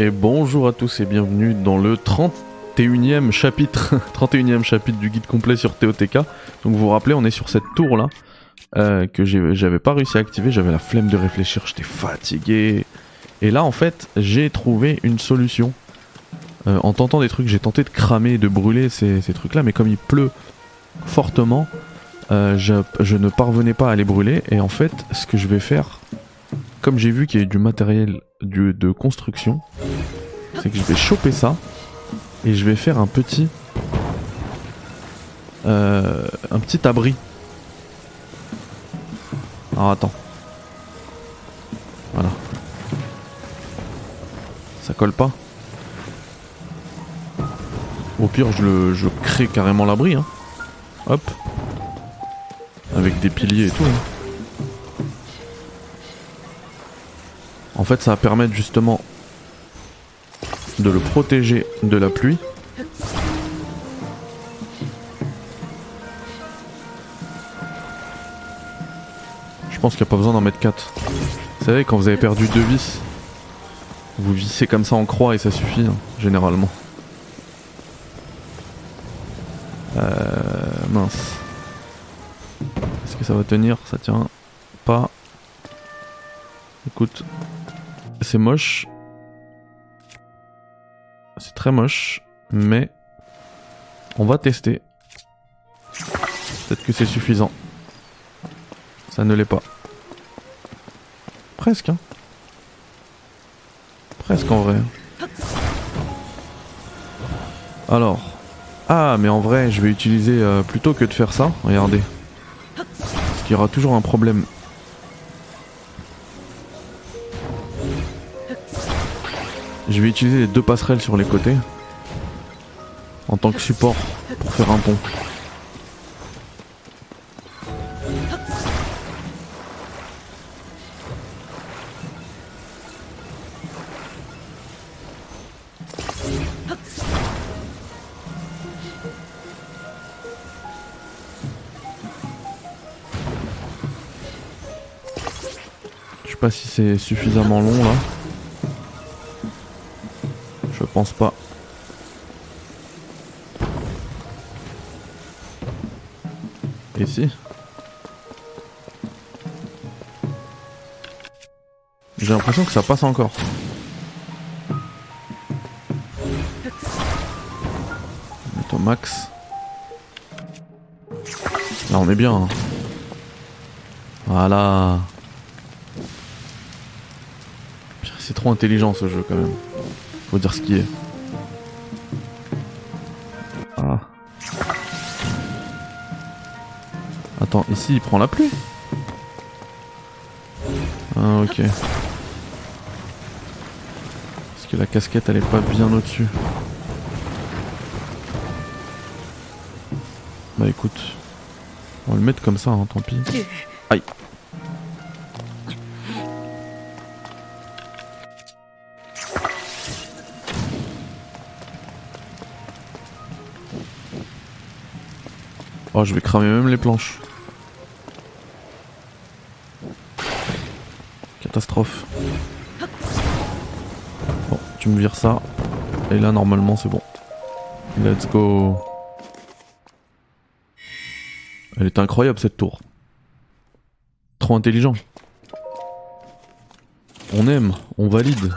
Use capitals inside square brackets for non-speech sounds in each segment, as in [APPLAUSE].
Et bonjour à tous et bienvenue dans le 31e chapitre, [LAUGHS] 31e chapitre du guide complet sur TOTK. Donc vous vous rappelez, on est sur cette tour là euh, que j'avais pas réussi à activer, j'avais la flemme de réfléchir, j'étais fatigué. Et là en fait, j'ai trouvé une solution. Euh, en tentant des trucs, j'ai tenté de cramer, de brûler ces, trucs là, mais comme il pleut fortement, euh, je, je ne parvenais pas à les brûler. Et en fait, ce que je vais faire, comme j'ai vu qu'il y a du matériel du- de construction, c'est que je vais choper ça et je vais faire un petit euh, un petit abri. Alors attends. Voilà. Ça colle pas. Au pire, je le je crée carrément l'abri. Hein. Hop. Avec des piliers et tout. hein. En fait, ça va permettre justement de le protéger de la pluie. Je pense qu'il n'y a pas besoin d'en mettre 4. Vous savez, quand vous avez perdu deux vis, vous vissez comme ça en croix et ça suffit, hein, généralement. Euh, mince. Est-ce que ça va tenir? Ça tient pas. Écoute, c'est moche. C'est très moche, mais on va tester. Peut-être que c'est suffisant. Ça ne l'est pas. Presque, hein. Presque en vrai. Alors. Ah, mais en vrai, je vais utiliser, euh, plutôt que de faire ça, regardez. Parce qu'il y aura toujours un problème. Je vais utiliser les deux passerelles sur les côtés. En tant que support pour faire un pont. Je sais pas si c'est suffisamment long là. Pense pas. Si J'ai l'impression que ça passe encore. Mettre au max. Là on est bien. hein. Voilà. C'est trop intelligent ce jeu quand même. Faut dire ce qui est. Ah. Attends, ici il prend la pluie Ah ok. Parce que la casquette elle est pas bien au-dessus. Bah écoute. On va le mettre comme ça, hein, tant pis. Aïe. Oh, je vais cramer même les planches. Catastrophe. Bon, tu me vires ça. Et là, normalement, c'est bon. Let's go. Elle est incroyable cette tour. Trop intelligent. On aime, on valide.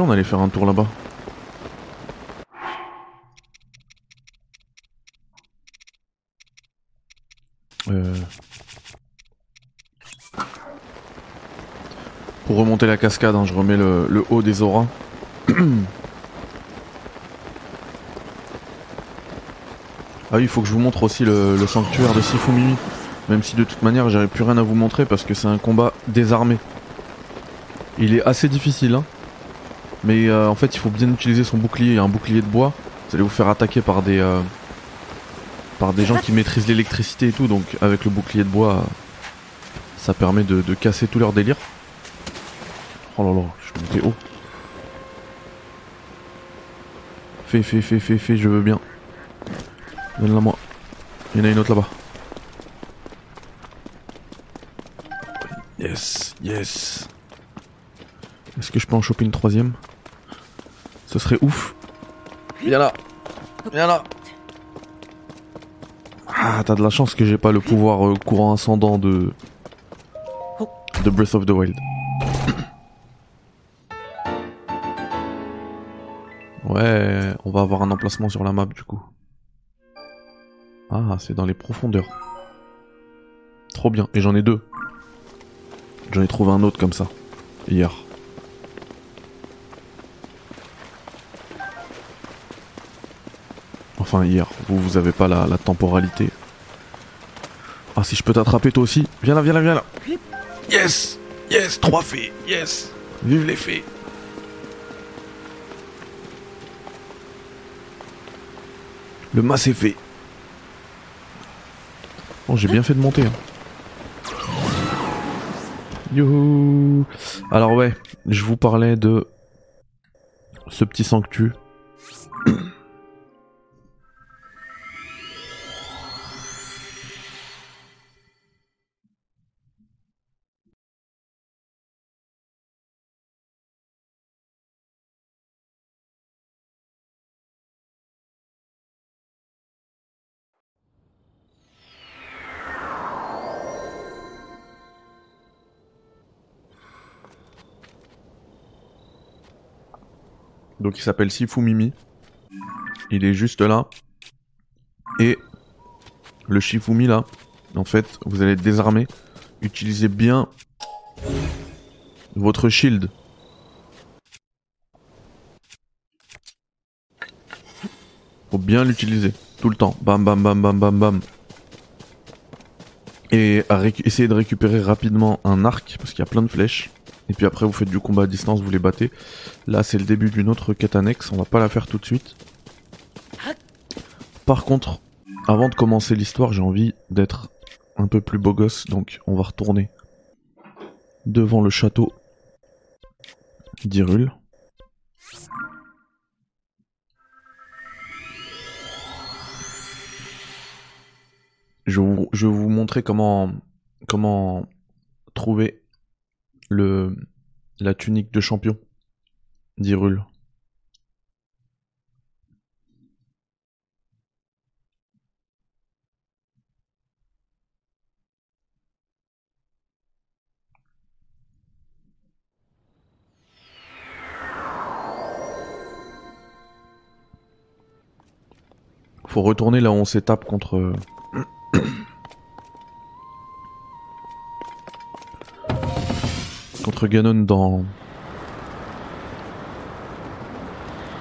On allait faire un tour là-bas. Euh... Pour remonter la cascade, hein, je remets le, haut des auras. [CLEARS THROAT] Ah oui, il faut que je vous montre aussi le, sanctuaire de Sifumimi. Même si de toute manière, j'aurais plus rien à vous montrer parce que c'est un combat désarmé. Il est assez difficile, hein. Mais euh, en fait, il faut bien utiliser son bouclier. Il y a un bouclier de bois. Vous allez vous faire attaquer par des euh, par des gens qui maîtrisent l'électricité et tout. Donc avec le bouclier de bois, ça permet de, de casser tout leur délire. Oh là là, je suis monté haut. Fais, fais, fais, fais, fais, je veux bien. Donne-la moi. Il y en a une autre là-bas. Yes, yes. Est-ce que je peux en choper une troisième? Ce serait ouf. Viens là. Viens là. Ah, t'as de la chance que j'ai pas le pouvoir euh, courant ascendant de... de Breath of the Wild. [COUGHS] Ouais, on va avoir un emplacement sur la map du coup. Ah, c'est dans les profondeurs. Trop bien. Et j'en ai deux. J'en ai trouvé un autre comme ça. Hier. Enfin, hier. Vous, vous avez pas la, temporalité. Ah, si je peux t'attraper toi aussi. Viens là, viens là, viens là. Yes Yes Trois fées Yes Vive les fées Le mas est fait. Bon, j'ai bien fait de monter. Hein. Youhou Alors ouais, je vous parlais de ce petit sanctu. [CLEARS THROAT] Donc il s'appelle Shifumimi. Il est juste là. Et le Shifumi là, en fait, vous allez désarmé. Utilisez bien votre shield. Faut bien l'utiliser tout le temps. Bam bam bam bam bam bam. Et essayez de récupérer rapidement un arc parce qu'il y a plein de flèches. Et puis après vous faites du combat à distance, vous les battez. Là c'est le début d'une autre quête annexe, on va pas la faire tout de suite. Par contre, avant de commencer l'histoire, j'ai envie d'être un peu plus beau gosse, donc on va retourner devant le château d'Hyrule. Je je vais vous montrer comment, comment trouver le, la tunique de champion d'Hyrule. Faut retourner là où on s'étape contre. Contre Ganon dans.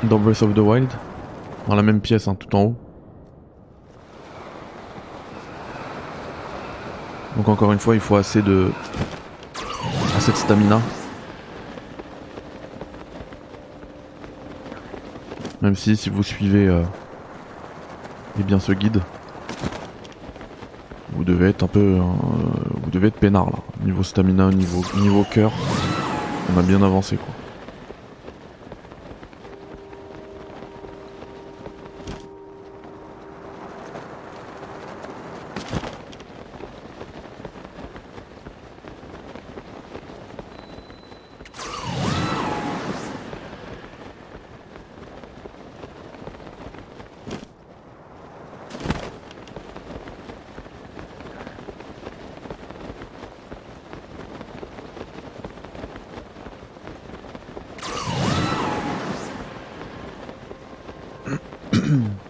Dans Breath of the Wild. Dans la même pièce, hein, tout en haut. Donc encore une fois, il faut assez de. assez de stamina. Même si, si vous suivez. euh, eh bien ce guide. Vous devez être un peu, euh, vous devez être peinard là. Niveau stamina, niveau niveau cœur, on a bien avancé quoi. Hmm. [CLEARS THROAT]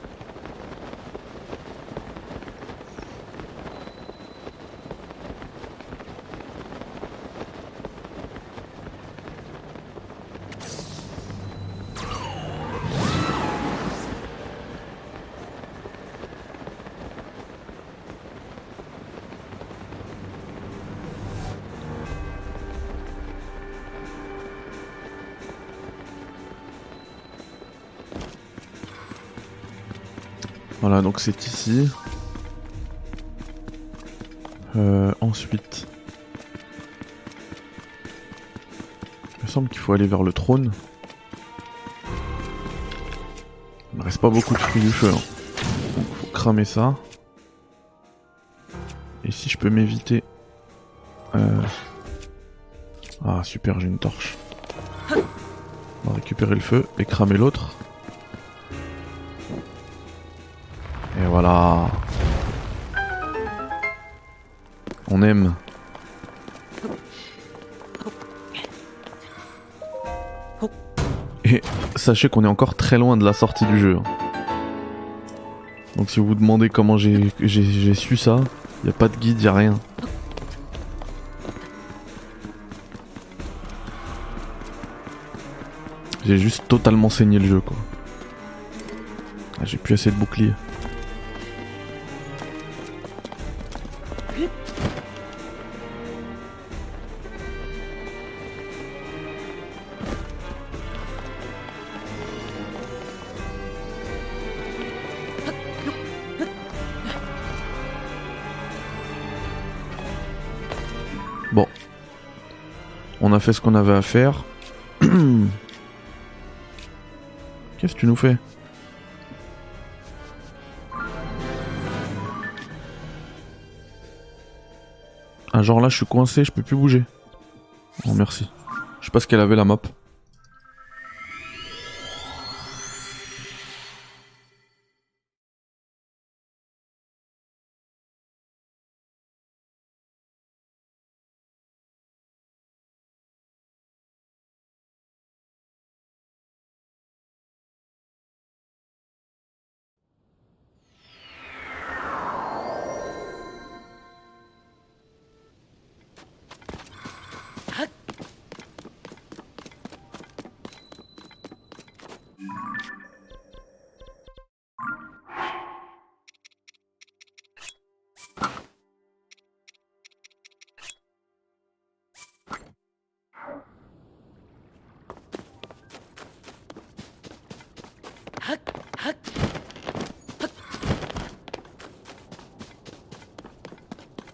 Voilà, donc c'est ici. Euh, ensuite, il me semble qu'il faut aller vers le trône. Il me reste pas beaucoup de fruits du feu. Hein. Donc faut cramer ça. Et si je peux m'éviter... Euh... Ah super, j'ai une torche. On va récupérer le feu et cramer l'autre. Sachez qu'on est encore très loin de la sortie du jeu. hein. Donc si vous vous demandez comment j'ai su ça, y a pas de guide, y a rien. J'ai juste totalement saigné le jeu quoi. Ah, J'ai plus assez de boucliers. Ce qu'on avait à faire. [CLEARS THROAT] Qu'est-ce que tu nous fais? Ah genre là je suis coincé, je peux plus bouger. Oh merci. Je sais pas ce qu'elle avait la map.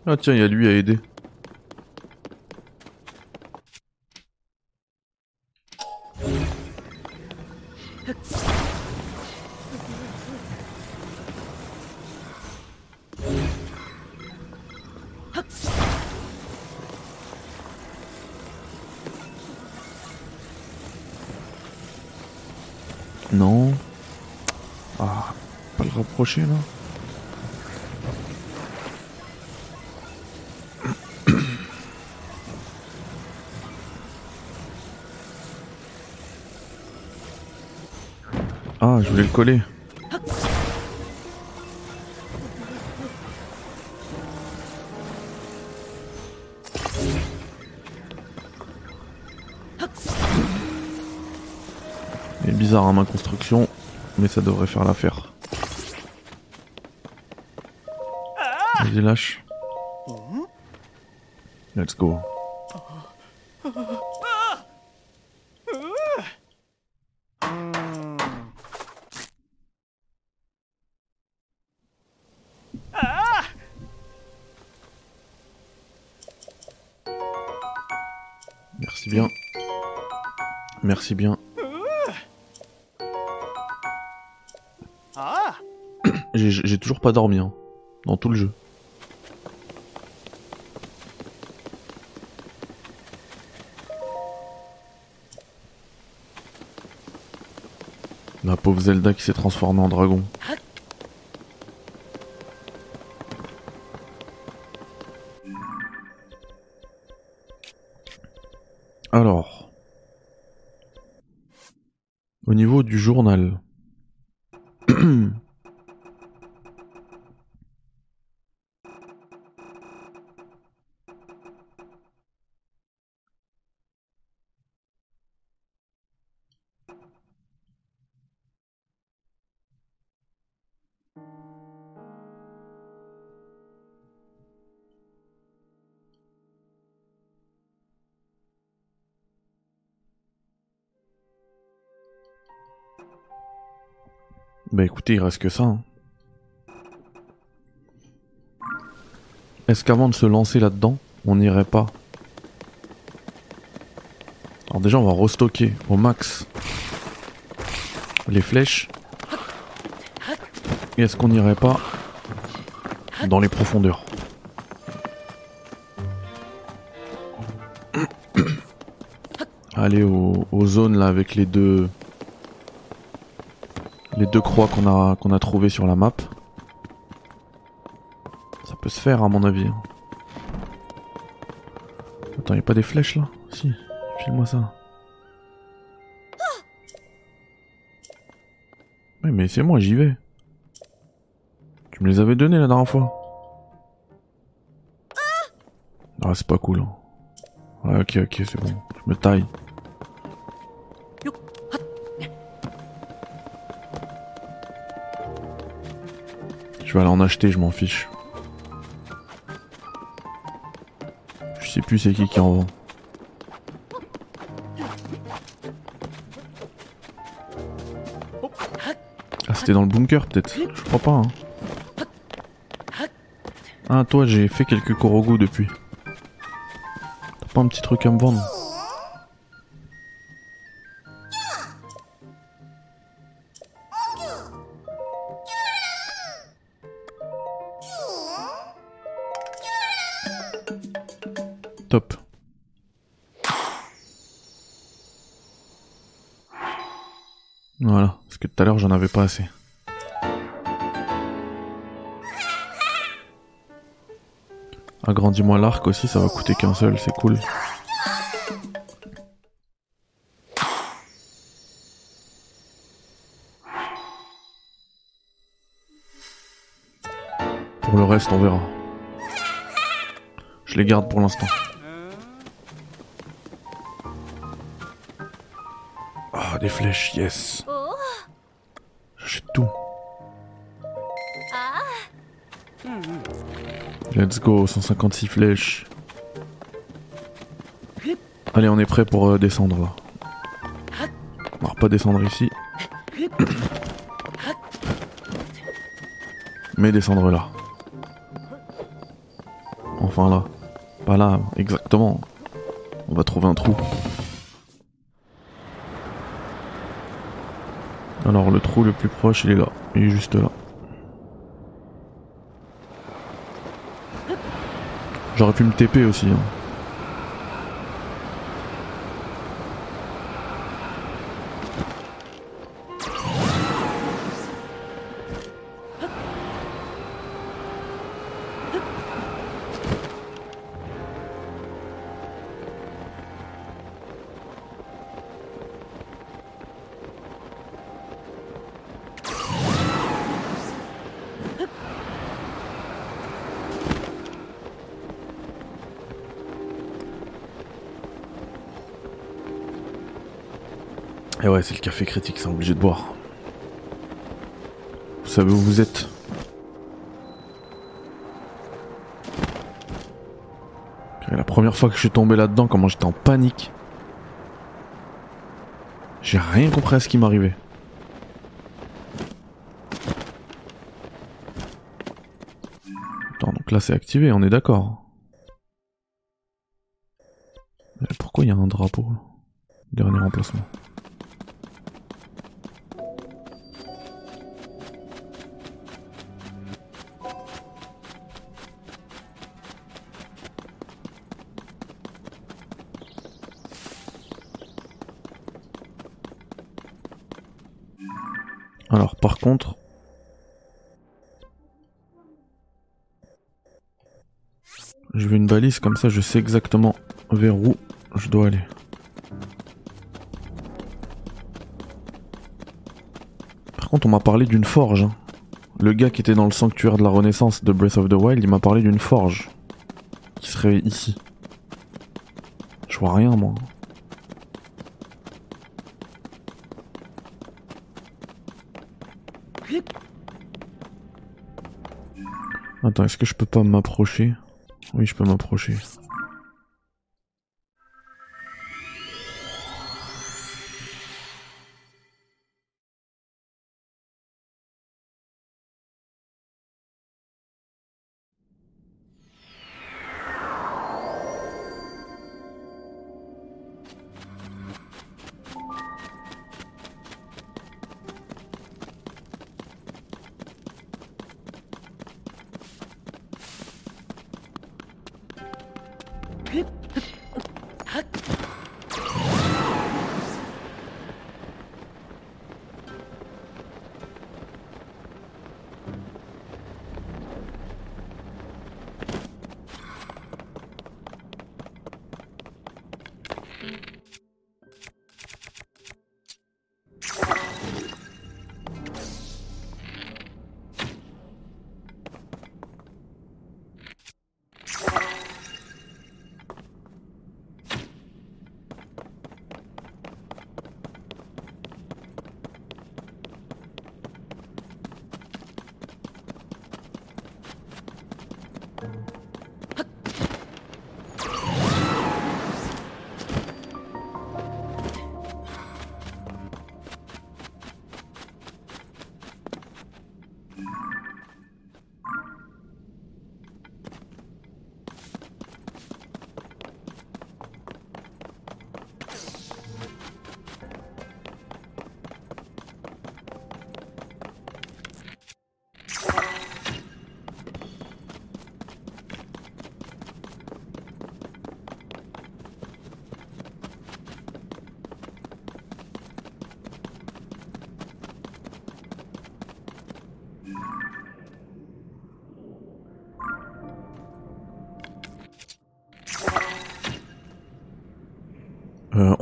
Ah tiens, il y a lui à aider. Non. Ah, pas le rapprocher là. Ah, je voulais le coller. Il est bizarre à ma construction, mais ça devrait faire l'affaire. Vas-y, lâche. Let's go. Merci bien. J'ai j'ai toujours pas dormi hein, dans tout le jeu. La pauvre Zelda qui s'est transformée en dragon. Journal. Bah écoutez, il reste que ça. hein. Est-ce qu'avant de se lancer là-dedans, on n'irait pas? Alors déjà, on va restocker au max les flèches. Et est-ce qu'on n'irait pas dans les profondeurs? Aller aux, aux zones là avec les deux les deux croix qu'on a qu'on a trouvées sur la map. Ça peut se faire à mon avis. Attends, y a pas des flèches là? Si, file-moi ça. Oui, mais c'est moi, j'y vais. Tu me les avais données la dernière fois. Ah, c'est pas cool. hein. Ok, ok, c'est bon. Je me taille. Je vais aller en acheter, je m'en fiche. Je sais plus c'est qui qui en vend. Ah, c'était dans le bunker peut-être Je crois pas. Hein. Ah, toi, j'ai fait quelques korogu depuis. T'as pas un petit truc à me vendre que tout à l'heure j'en avais pas assez. Agrandis-moi l'arc aussi, ça va coûter qu'un seul, c'est cool. Pour le reste, on verra. Je les garde pour l'instant. Ah, des flèches, yes. Let's go, 156 flèches. Allez, on est prêt pour euh, descendre là. On va pas descendre ici. Mais descendre là. Enfin là. Pas là, exactement. On va trouver un trou. Alors le trou le plus proche, il est là. Il est juste là. J'aurais pu me TP aussi. hein. Café critique, c'est obligé de boire. Vous savez où vous êtes? La première fois que je suis tombé là-dedans, comment j'étais en panique. J'ai rien compris à ce qui m'arrivait. Attends, donc là c'est activé, on est d'accord. Pourquoi il y a un drapeau? Dernier emplacement. Contre... Je veux une balise comme ça je sais exactement vers où je dois aller. Par contre, on m'a parlé d'une forge. hein. Le gars qui était dans le sanctuaire de la Renaissance de Breath of the Wild, il m'a parlé d'une forge. Qui serait ici. Je vois rien, moi. Attends, est-ce que je peux pas m'approcher? Oui, je peux m'approcher.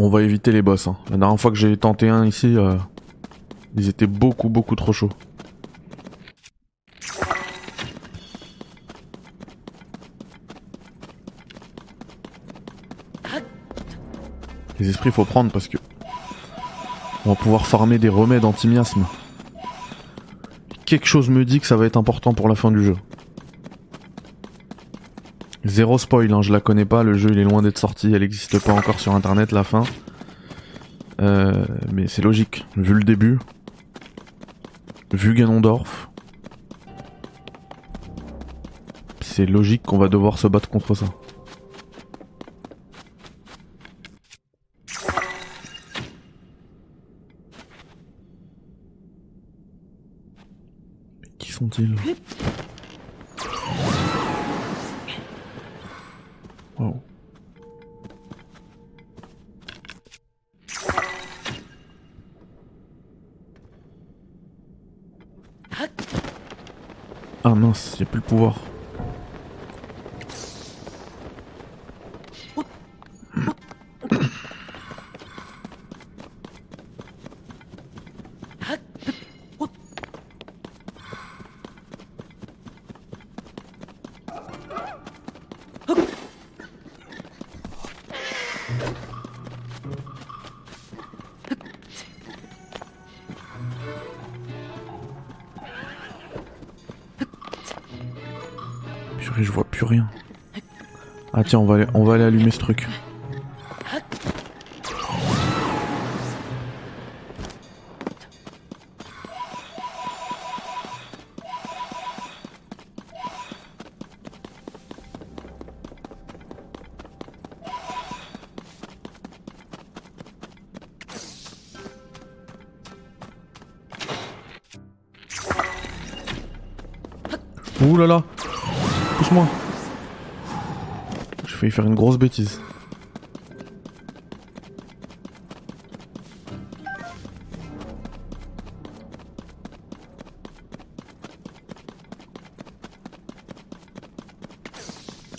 On va éviter les boss. hein. La dernière fois que j'ai tenté un ici, euh, ils étaient beaucoup beaucoup trop chauds. Les esprits faut prendre parce que on va pouvoir farmer des remèdes anti-miasme. Quelque chose me dit que ça va être important pour la fin du jeu. Zéro spoil, hein, je la connais pas, le jeu il est loin d'être sorti, elle n'existe pas encore sur internet la fin. Euh, mais c'est logique, vu le début, vu Ganondorf, c'est logique qu'on va devoir se battre contre ça. Qui sont-ils? A plus le pouvoir. Je vois plus rien. Ah tiens, on va aller, on va aller allumer ce truc. Faire une grosse bêtise.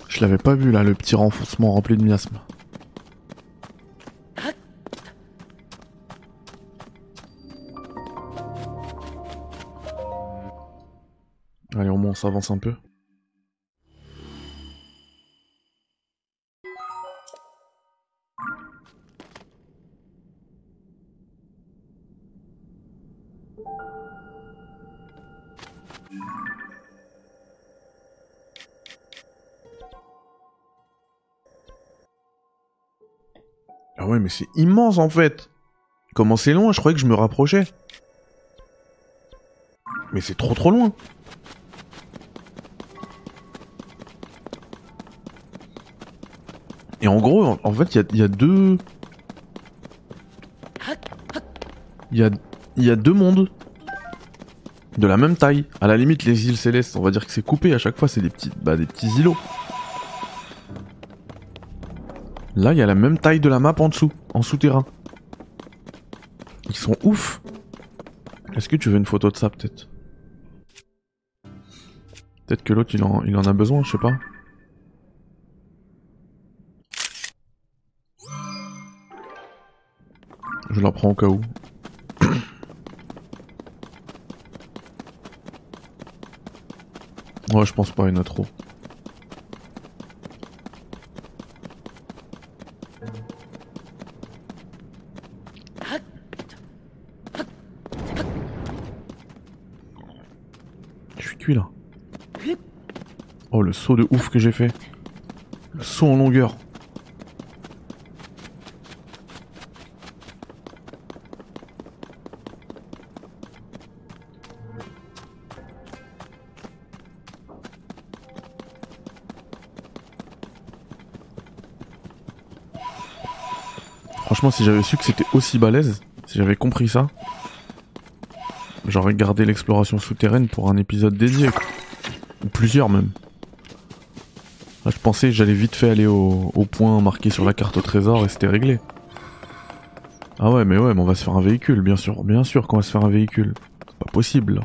Je l'avais pas vu là, le petit renforcement rempli de miasme. Allez, au moins on s'avance un peu. Ah ouais, mais c'est immense en fait. Comment c'est loin Je croyais que je me rapprochais. Mais c'est trop trop loin. Et en gros, en, fait, il y, a, deux... Il y a, y a deux mondes. De la même taille. À la limite, les îles célestes, on va dire que c'est coupé à chaque fois, c'est des petits, bah, des petits îlots. Là, il y a la même taille de la map en dessous, en souterrain. Ils sont ouf. Est-ce que tu veux une photo de ça, peut-être? Peut-être que l'autre, il en, il en a besoin, je sais pas. Je la prends au cas où. Ouais, je pense pas, il y en. Je suis cuit là. Oh le saut de ouf que j'ai fait. Le saut en longueur. Franchement, si j'avais su que c'était aussi balèze, si j'avais compris ça, j'aurais gardé l'exploration souterraine pour un épisode dédié. Ou plusieurs même. Je pensais que j'allais vite fait aller au, point marqué sur la carte au trésor et c'était réglé. Ah ouais, mais ouais, mais on va se faire un véhicule, bien sûr. Bien sûr qu'on va se faire un véhicule. Pas possible.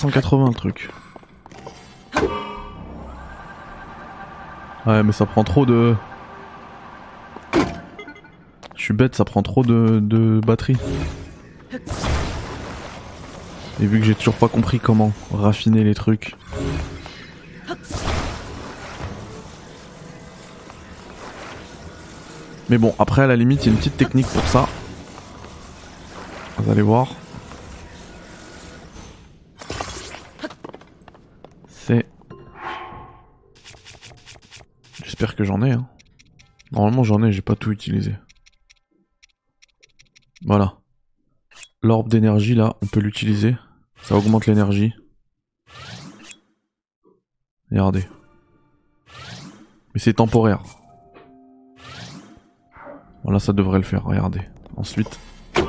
380 le truc. Ouais mais ça prend trop de... Je suis bête, ça prend trop de, de batterie. Et vu que j'ai toujours pas compris comment raffiner les trucs. Mais bon, après à la limite, il y a une petite technique pour ça. Vous allez voir. J'espère que j'en ai. Hein. Normalement j'en ai, j'ai pas tout utilisé. Voilà. L'orbe d'énergie là, on peut l'utiliser. Ça augmente l'énergie. Regardez. Mais c'est temporaire. Voilà, ça devrait le faire, regardez. Ensuite. Vous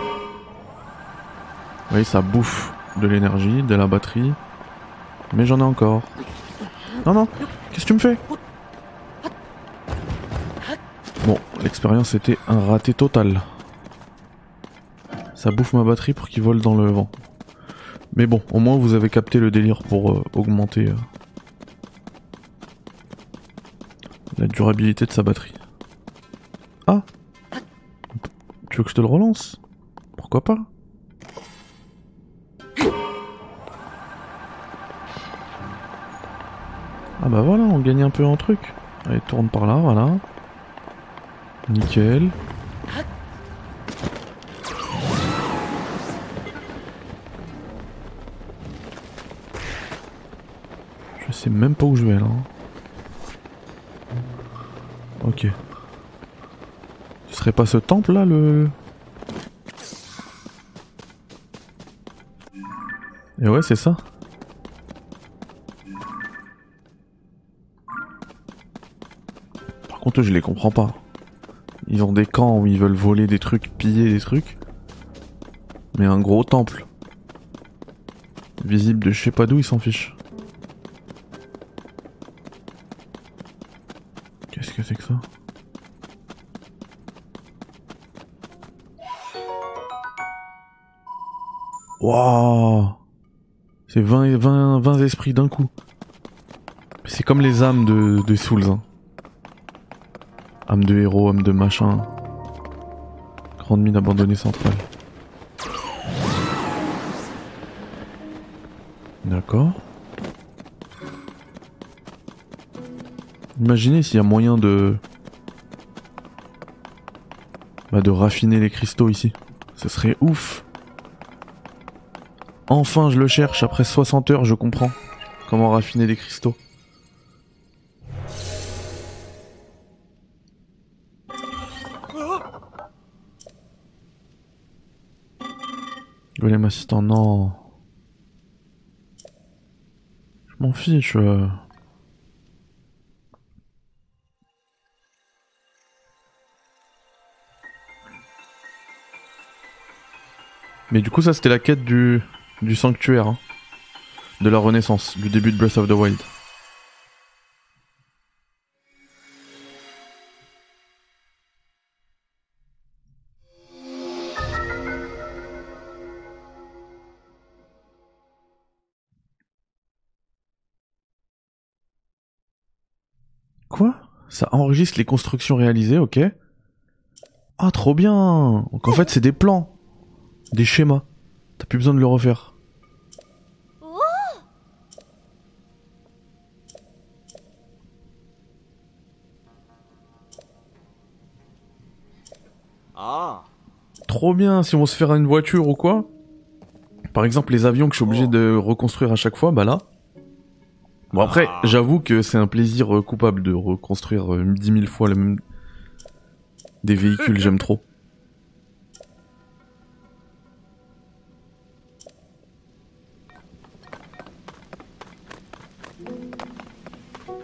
voyez, ça bouffe de l'énergie, de la batterie. Mais j'en ai encore. Non, non, qu'est-ce que tu me fais? Bon, l'expérience était un raté total. Ça bouffe ma batterie pour qu'il vole dans le vent. Mais bon, au moins vous avez capté le délire pour euh, augmenter euh, la durabilité de sa batterie. Ah Tu veux que je te le relance? Pourquoi pas? Ah bah voilà, on gagne un peu en truc. Allez, tourne par là, voilà. Nickel. Je sais même pas où je vais là. Ok. Ce serait pas ce temple là le... Et ouais c'est ça. Je les comprends pas. Ils ont des camps où ils veulent voler des trucs, piller des trucs. Mais un gros temple. Visible de je sais pas d'où, il s'en fiche. Qu'est-ce que c'est que ça? Waouh C'est 20, 20, 20 esprits d'un coup. C'est comme les âmes de, de Souls. Hein. Âme de héros, âme de machin. Grande mine abandonnée centrale. D'accord. Imaginez s'il y a moyen de... Bah de raffiner les cristaux ici. Ce serait ouf. Enfin, je le cherche. Après 60 heures, je comprends comment raffiner les cristaux. Golem assistant, non. Je m'en fiche. euh. Mais du coup, ça c'était la quête du, du sanctuaire. hein. De la renaissance, du début de Breath of the Wild. Ça enregistre les constructions réalisées, ok. Ah, trop bien Donc en fait, c'est des plans. Des schémas. T'as plus besoin de le refaire. Ah, Trop bien si on veut se faire une voiture ou quoi. Par exemple, les avions que je suis obligé de reconstruire à chaque fois, bah là. Bon après, Ah. j'avoue que c'est un plaisir euh, coupable de reconstruire euh, 10 000 fois le même... Des véhicules, j'aime trop.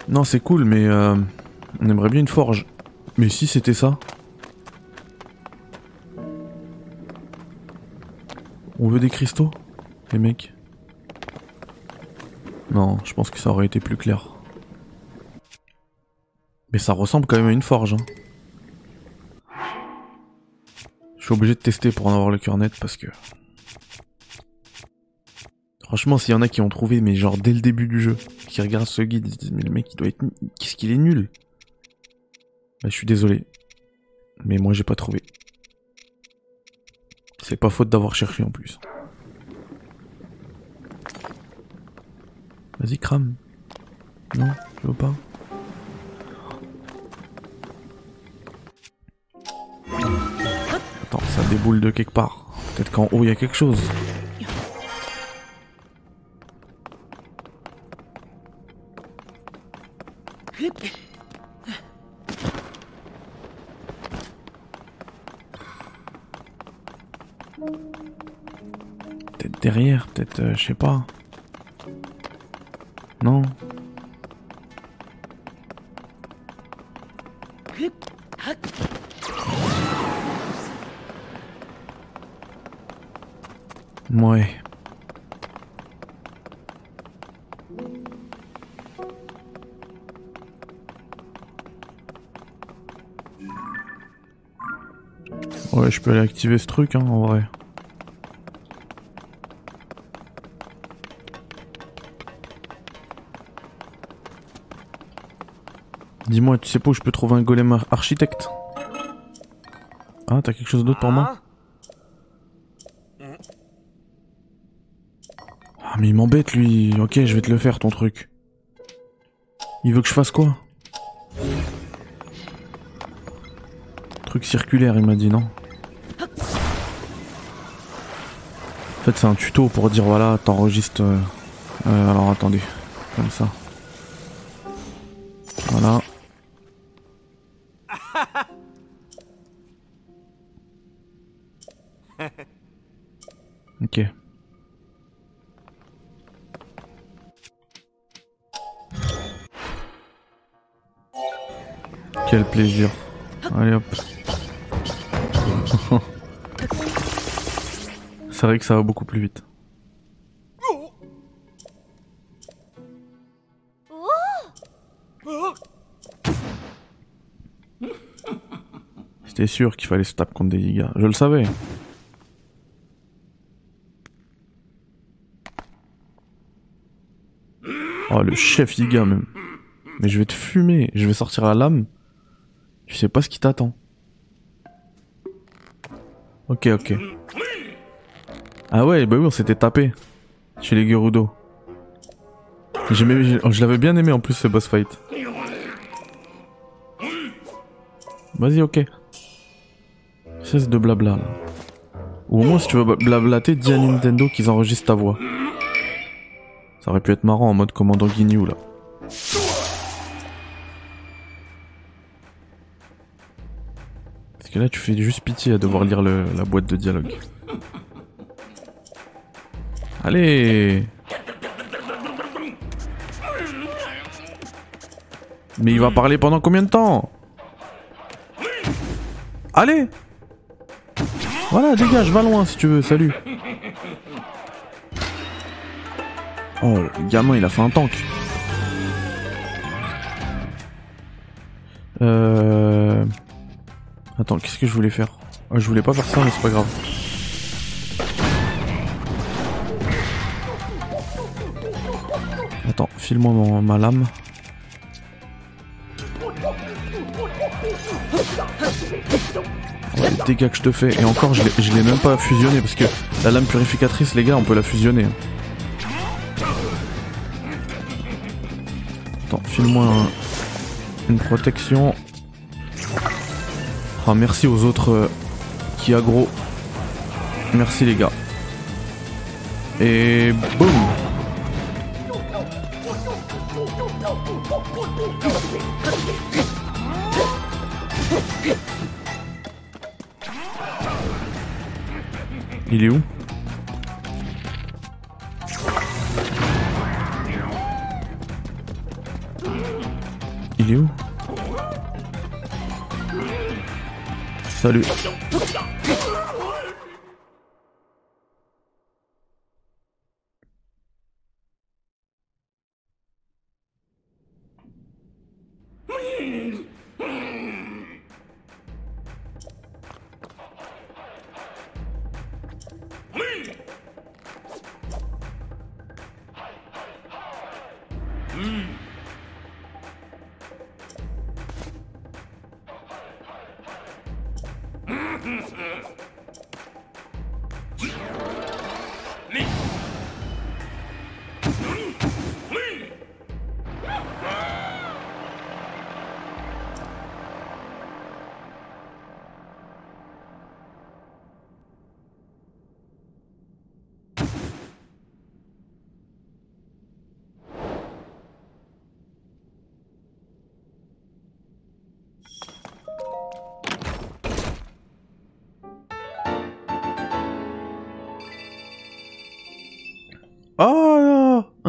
Non, c'est cool, mais euh, on aimerait bien une forge. Mais si c'était ça On veut des cristaux Les mecs Non, je pense que ça aurait été plus clair. Mais ça ressemble quand même à une forge. hein. Je suis obligé de tester pour en avoir le cœur net parce que... Franchement, s'il y en a qui ont trouvé, mais genre dès le début du jeu, qui regardent ce guide, ils se disent mais le mec il doit être... Qu'est-ce qu'il est nul Bah je suis désolé. Mais moi j'ai pas trouvé. C'est pas faute d'avoir cherché en plus. Vas-y, crame. Non, je veux pas. Attends, ça déboule de quelque part. Peut-être qu'en haut il y a quelque chose. Peut-être derrière, peut-être, euh, je sais pas. Non. Ouais. Ouais, je peux aller activer ce truc, hein, en vrai. Dis-moi, tu sais pas où je peux trouver un golem ar- architecte? Ah, t'as quelque chose d'autre pour moi? Ah, mais il m'embête lui. Ok, je vais te le faire ton truc. Il veut que je fasse quoi? Truc circulaire, il m'a dit, non? En fait, c'est un tuto pour dire voilà, t'enregistres. euh, euh, alors attendez, comme ça. Voilà. Ça va beaucoup plus vite. J'étais sûr qu'il fallait se taper contre des gigas. Je le savais. Oh, le chef giga même. Mais je vais te fumer. Je vais sortir la lame. Tu sais pas ce qui t'attend. Ok, ok. Ah ouais, bah oui, on s'était tapé. Chez les Gerudo. J'aimais- Je l'avais bien aimé en plus ce boss fight. Vas-y, ok. Cesse de blabla là. Ou au moins si tu veux blablater, dis à Nintendo qu'ils enregistrent ta voix. Ça aurait pu être marrant en mode commandant Ginyu là. Parce que là tu fais juste pitié à devoir lire la boîte de dialogue. Allez Mais il va parler pendant combien de temps Allez Voilà, dégage, va loin si tu veux, salut Oh, le gamin, il a fait un tank. Euh... Attends, qu'est-ce que je voulais faire? Ah, Je voulais pas faire ça, mais c'est pas grave. File-moi ma lame. Les dégâts que je te fais. Et encore, je l'ai même pas fusionné parce que la lame purificatrice, les gars, on peut la fusionner. Attends, file-moi un- une protection. Ah, merci aux autres euh, qui aggro. Merci les gars. Et boum Il est où Il est où Salut.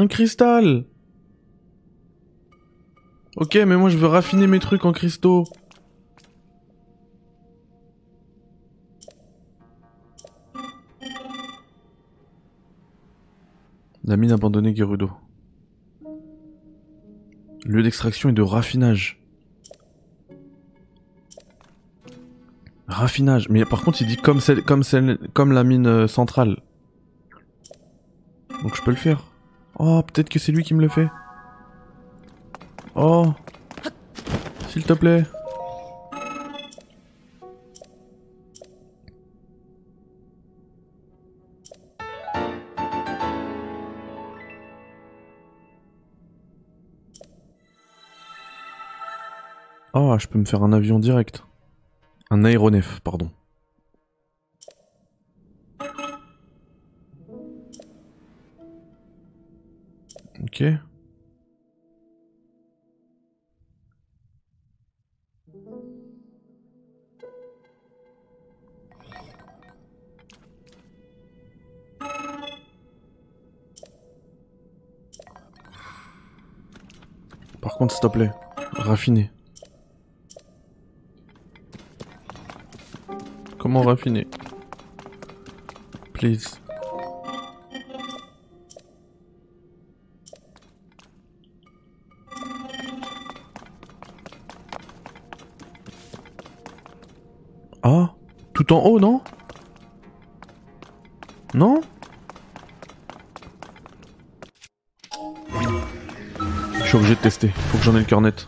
Un cristal Ok, mais moi je veux raffiner mes trucs en cristaux. La mine abandonnée Gerudo. Lieu d'extraction et de raffinage. Raffinage. Mais par contre, il dit comme celle, comme comme la mine euh, centrale. Donc je peux le faire. Oh, peut-être que c'est lui qui me le fait. Oh. S'il te plaît. Oh, je peux me faire un avion direct. Un aéronef, pardon. Par contre, s'il te plaît, raffiner. Comment raffiner please. Tout en haut, non Non Je suis obligé de tester, faut que j'en ai le cœur net.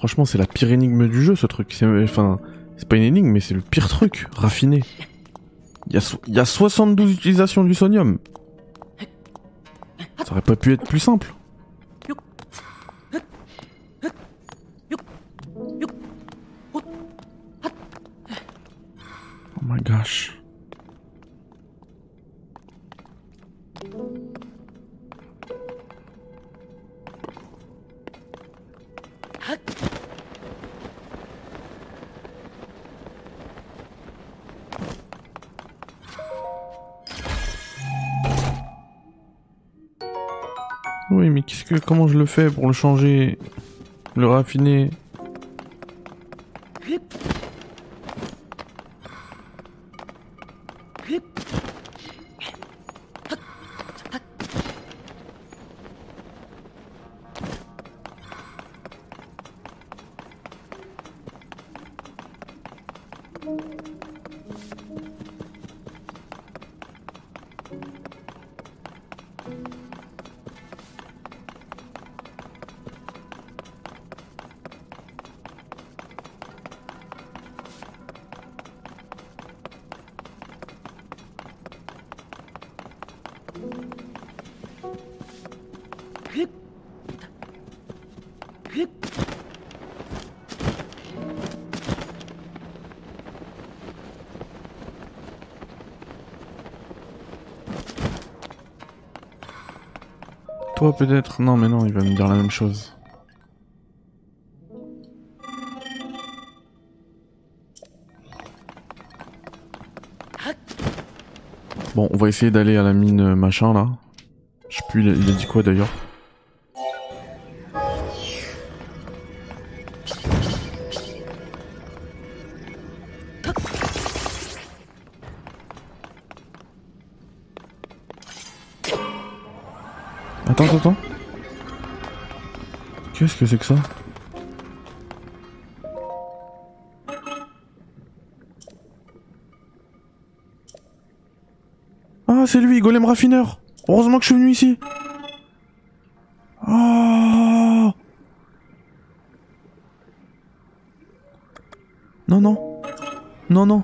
Franchement, c'est la pire énigme du jeu, ce truc. Enfin, c'est pas une énigme, mais c'est le pire truc, raffiné. Il y, a, so- il y a 72 utilisations du sonium. Ça aurait pas pu être plus simple. Comment je le fais pour le changer, le raffiner Peut-être Non, mais non, il va me dire la même chose. Bon, on va essayer d'aller à la mine euh, machin là. Je sais plus, il a dit quoi d'ailleurs? Que c'est que ça? Ah, c'est lui, Golem Raffineur. Heureusement que je suis venu ici. Oh Non, non. Non, non.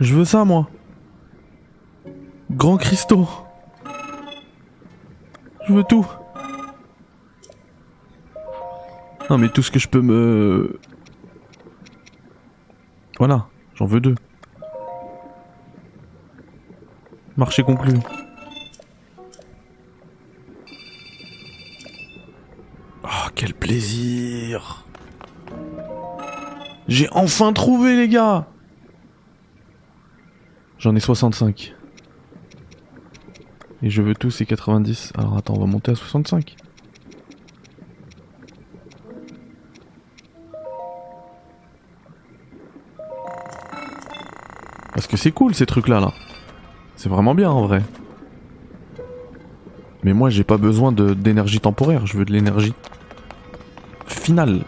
Je veux ça, moi. Grand cristaux. Je veux tout. Non, mais tout ce que je peux me... Voilà, j'en veux deux. Marché conclu. Oh, quel plaisir J'ai enfin trouvé, les gars J'en ai 65. Et je veux tous ces 90. Alors attends, on va monter à 65. Que c'est cool ces trucs là là. C'est vraiment bien en vrai. Mais moi j'ai pas besoin d'énergie temporaire, je veux de l'énergie finale.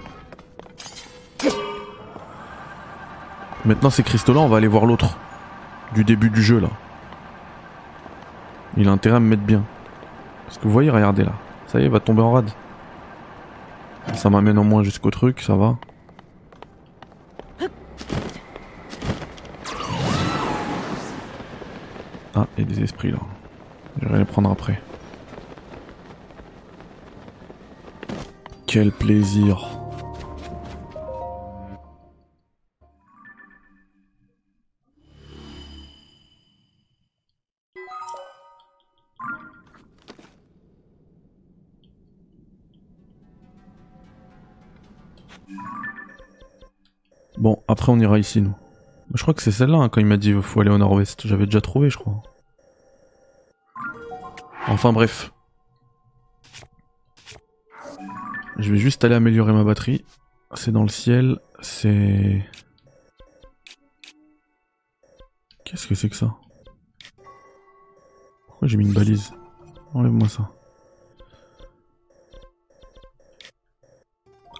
Maintenant ces cristaux là, on va aller voir l'autre. Du début du jeu là. Il a intérêt à me mettre bien. Parce que vous voyez, regardez là. Ça y est, il va tomber en rade. Ça m'amène au moins jusqu'au truc, ça va. Des esprits là. Je vais les prendre après. Quel plaisir. Bon, après on ira ici, nous. Je crois que c'est celle-là, hein, quand il m'a dit faut aller au nord-ouest. J'avais déjà trouvé, je crois. Enfin bref. Je vais juste aller améliorer ma batterie. C'est dans le ciel, c'est... Qu'est-ce que c'est que ça? Pourquoi j'ai mis une balise? Enlève-moi ça.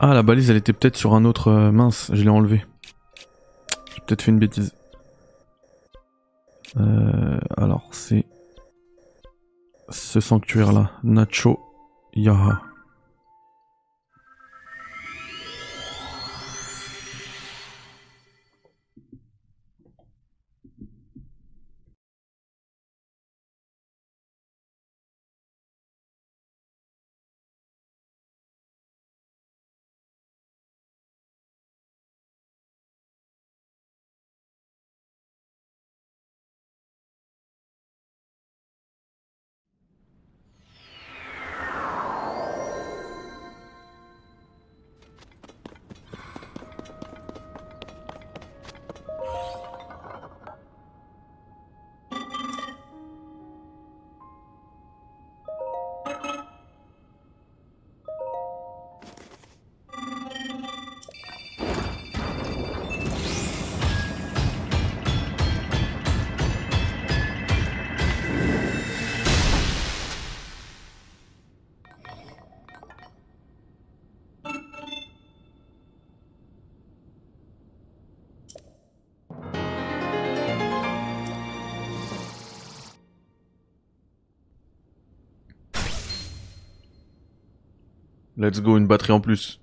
Ah, la balise, elle était peut-être sur un autre... Euh, mince, je l'ai enlevé. J'ai peut-être fait une bêtise. Euh, alors, c'est... Ce sanctuaire-là. Nacho Yaha. Let's go, une batterie en plus.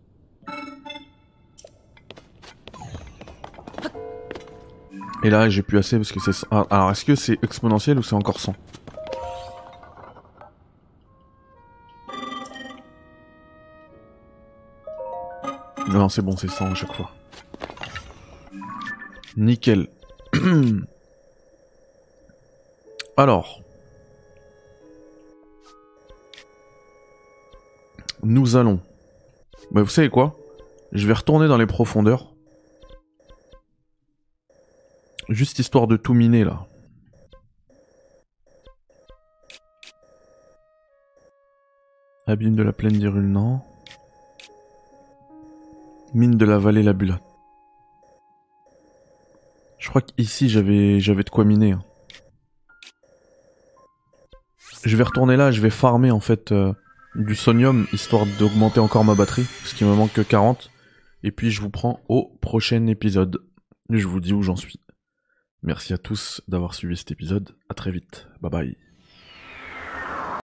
Et là, j'ai plus assez parce que c'est... Ah, alors, est-ce que c'est exponentiel ou c'est encore 100 Non, c'est bon, c'est 100 à chaque fois. Nickel. [CLEARS THROAT] Alors. Nous allons. Bah, vous savez quoi? Je vais retourner dans les profondeurs. Juste histoire de tout miner là. Abîme de la plaine d'Irul, non. Mine de la vallée Labula. Je crois qu'ici j'avais j'avais de quoi miner. Hein. Je vais retourner là, je vais farmer en fait. Euh, du sonium histoire d'augmenter encore ma batterie, parce qu'il me manque que 40. Et puis je vous prends au prochain épisode. Je vous dis où j'en suis. Merci à tous d'avoir suivi cet épisode. À très vite. Bye bye.